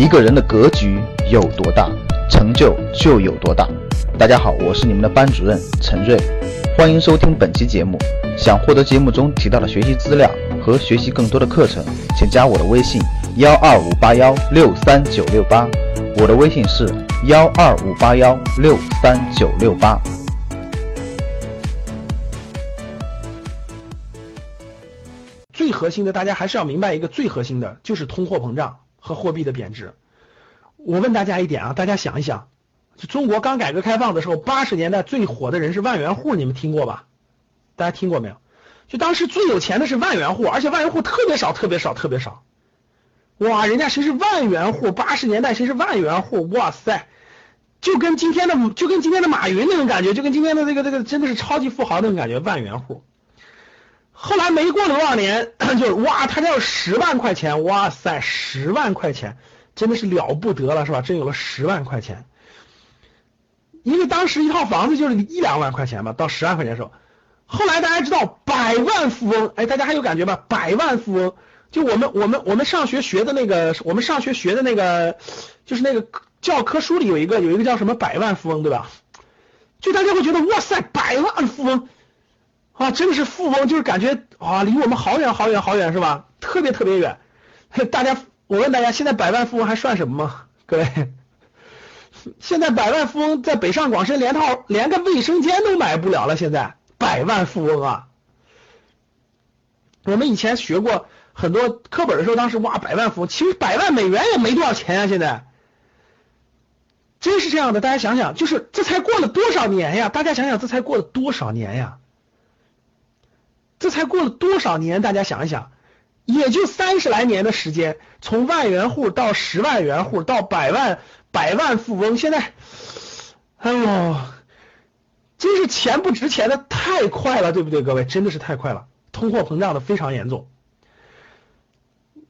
一个人的格局有多大，成就就有多大。大家好，我是你们的班主任陈瑞，欢迎收听本期节目。想获得节目中提到的学习资料和学习更多的课程，请加我的微信幺二五八幺六三九六八。我的微信是幺二五八幺六三九六八。最核心的，大家还是要明白一个最核心的，就是通货膨胀和货币的贬值。我问大家一点啊，大家想一想，就中国刚改革开放的时候，八十年代最火的人是万元户，你们听过吧？大家听过没有？就当时最有钱的是万元户，而且万元户特别少，特别少，特别少。哇，人家谁是万元户？八十年代谁是万元户？哇塞，就跟今天的就跟今天的马云那种感觉，就跟今天的这个这个真的是超级富豪那种感觉，万元户。后来没过多少年，就是哇，他家有十万块钱，哇塞，十万块钱真的是了不得了，是吧？真有了十万块钱，因为当时一套房子就是一两万块钱吧，到十万块钱的时候，后来大家知道百万富翁，哎，大家还有感觉吧？百万富翁，就我们我们我们上学学的那个，我们上学学的那个，就是那个教科书里有一个有一个叫什么百万富翁，对吧？就大家会觉得哇塞，百万富翁。啊，真的是富翁，就是感觉啊，离我们好远好远好远，是吧？特别特别远。大家，我问大家，现在百万富翁还算什么吗？各位，现在百万富翁在北上广深连套连个卫生间都买不了了。现在百万富翁啊，我们以前学过很多课本的时候，当时哇，百万富翁，其实百万美元也没多少钱啊。现在真是这样的，大家想想，就是这才过了多少年呀？大家想想，这才过了多少年呀？这才过了多少年？大家想一想，也就三十来年的时间，从万元户到十万元户到百万百万富翁，现在，哎呦，真是钱不值钱的太快了，对不对？各位，真的是太快了，通货膨胀的非常严重。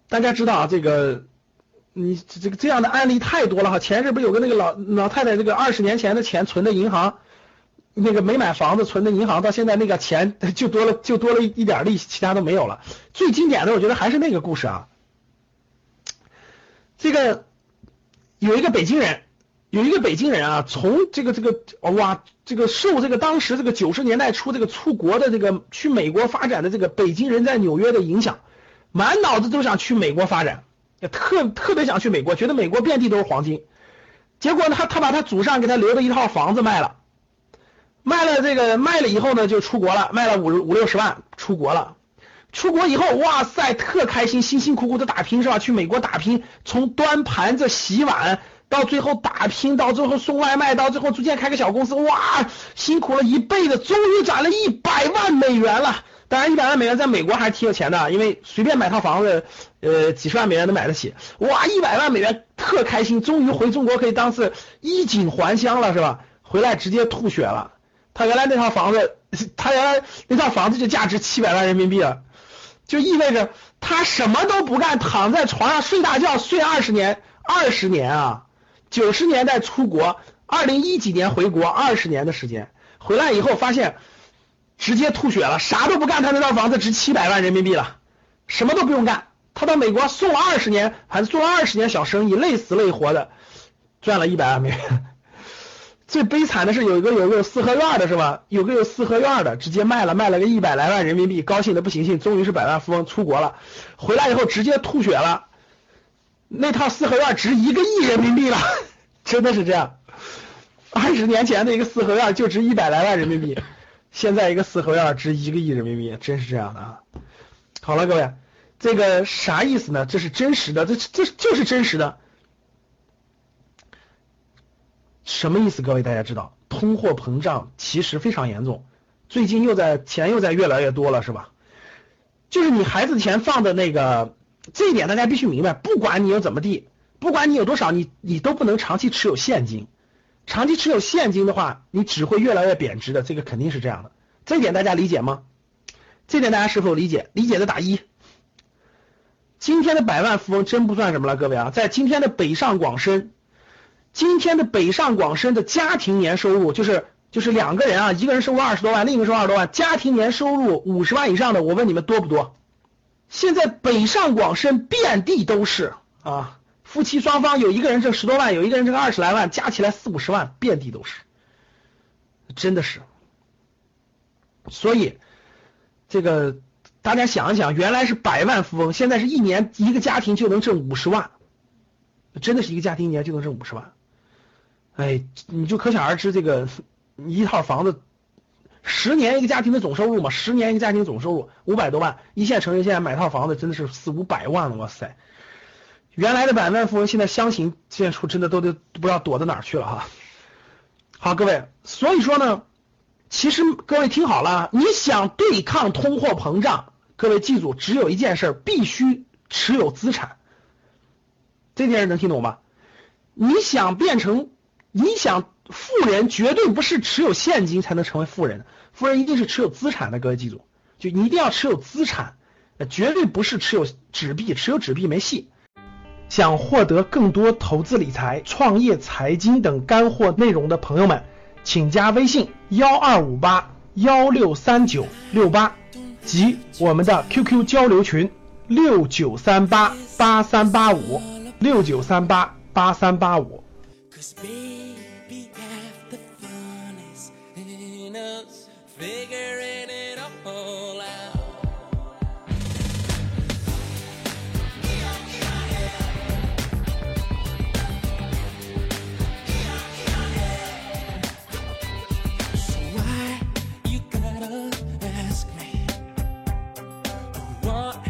大家知道啊，这个你这个这样的案例太多了哈。前阵不是有个那个老老太太，这个二十年前的钱存的银行。那个没买房子存的银行，到现在那个钱 就多了，就多了一点利息，其他都没有了。最经典的，我觉得还是那个故事啊。这个有一个北京人，有一个北京人啊，从这个这个哇，这个受这个当时这个九十年代初这个出国的这个去美国发展的这个北京人在纽约的影响，满脑子都想去美国发展，特特别想去美国，觉得美国遍地都是黄金。结果呢，他他把他祖上给他留的一套房子卖了。卖了这个卖了以后呢，就出国了，卖了五五六十万，出国了。出国以后，哇塞，特开心，辛辛苦苦的打拼是吧？去美国打拼，从端盘子、洗碗，到最后打拼，到最后送外卖，到最后逐渐开个小公司，哇，辛苦了一辈子，终于攒了一百万美元了。当然，一百万美元在美国还是挺有钱的，因为随便买套房子，呃，几十万美元能买得起。哇，一百万美元，特开心，终于回中国可以当是衣锦还乡了，是吧？回来直接吐血了。他原来那套房子，他原来那套房子就价值七百万人民币了，就意味着他什么都不干，躺在床上睡大觉，睡二十年，二十年啊！九十年代出国，二零一几年回国，二十年的时间，回来以后发现直接吐血了，啥都不干，他那套房子值七百万人民币了，什么都不用干，他到美国送了二十年，还做了二十年小生意，累死累活的赚了一百万美元。最悲惨的是有一个有个有四合院的是吧？有个有四合院的，直接卖了，卖了个一百来万人民币，高兴的不行行，终于是百万富翁出国了，回来以后直接吐血了。那套四合院值一个亿人民币了，真的是这样。二十年前的一个四合院就值一百来万人民币，现在一个四合院值一个亿人民币，真是这样的啊。好了，各位，这个啥意思呢？这是真实的，这这就是真实的。什么意思？各位大家知道，通货膨胀其实非常严重，最近又在钱又在越来越多了，是吧？就是你孩子钱放的那个，这一点大家必须明白。不管你有怎么地，不管你有多少，你你都不能长期持有现金。长期持有现金的话，你只会越来越贬值的，这个肯定是这样的。这一点大家理解吗？这点大家是否理解？理解的打一。今天的百万富翁真不算什么了，各位啊，在今天的北上广深。今天的北上广深的家庭年收入就是就是两个人啊，一个人收入二十多万，另一个收入二十多万，家庭年收入五十万以上的，我问你们多不多？现在北上广深遍地都是啊，夫妻双方有一个人挣十多万，有一个人挣二十来万，加起来四五十万，遍地都是，真的是。所以这个大家想一想，原来是百万富翁，现在是一年一个家庭就能挣五十万，真的是一个家庭一年就能挣五十万。哎，你就可想而知，这个一套房子，十年一个家庭的总收入嘛，十年一个家庭总收入五百多万，一线城市现在买套房子真的是四五百万了，哇塞！原来的百万富翁，现在相形见绌，真的都都不知道躲到哪去了哈。好，各位，所以说呢，其实各位听好了，你想对抗通货膨胀，各位记住，只有一件事，必须持有资产。这件事能听懂吗？你想变成，你想富人，绝对不是持有现金才能成为富人，富人一定是持有资产的。各位记住，就你一定要持有资产，绝对不是持有纸币，持有纸币没戏。想获得更多投资理财、创业财经等干货内容的朋友们，请加微信幺二五八幺六三九六八及我们的 QQ 交流群六九三八八三八五六九三八八三八五。Cause baby, half the fun is in us figuring it all out. What?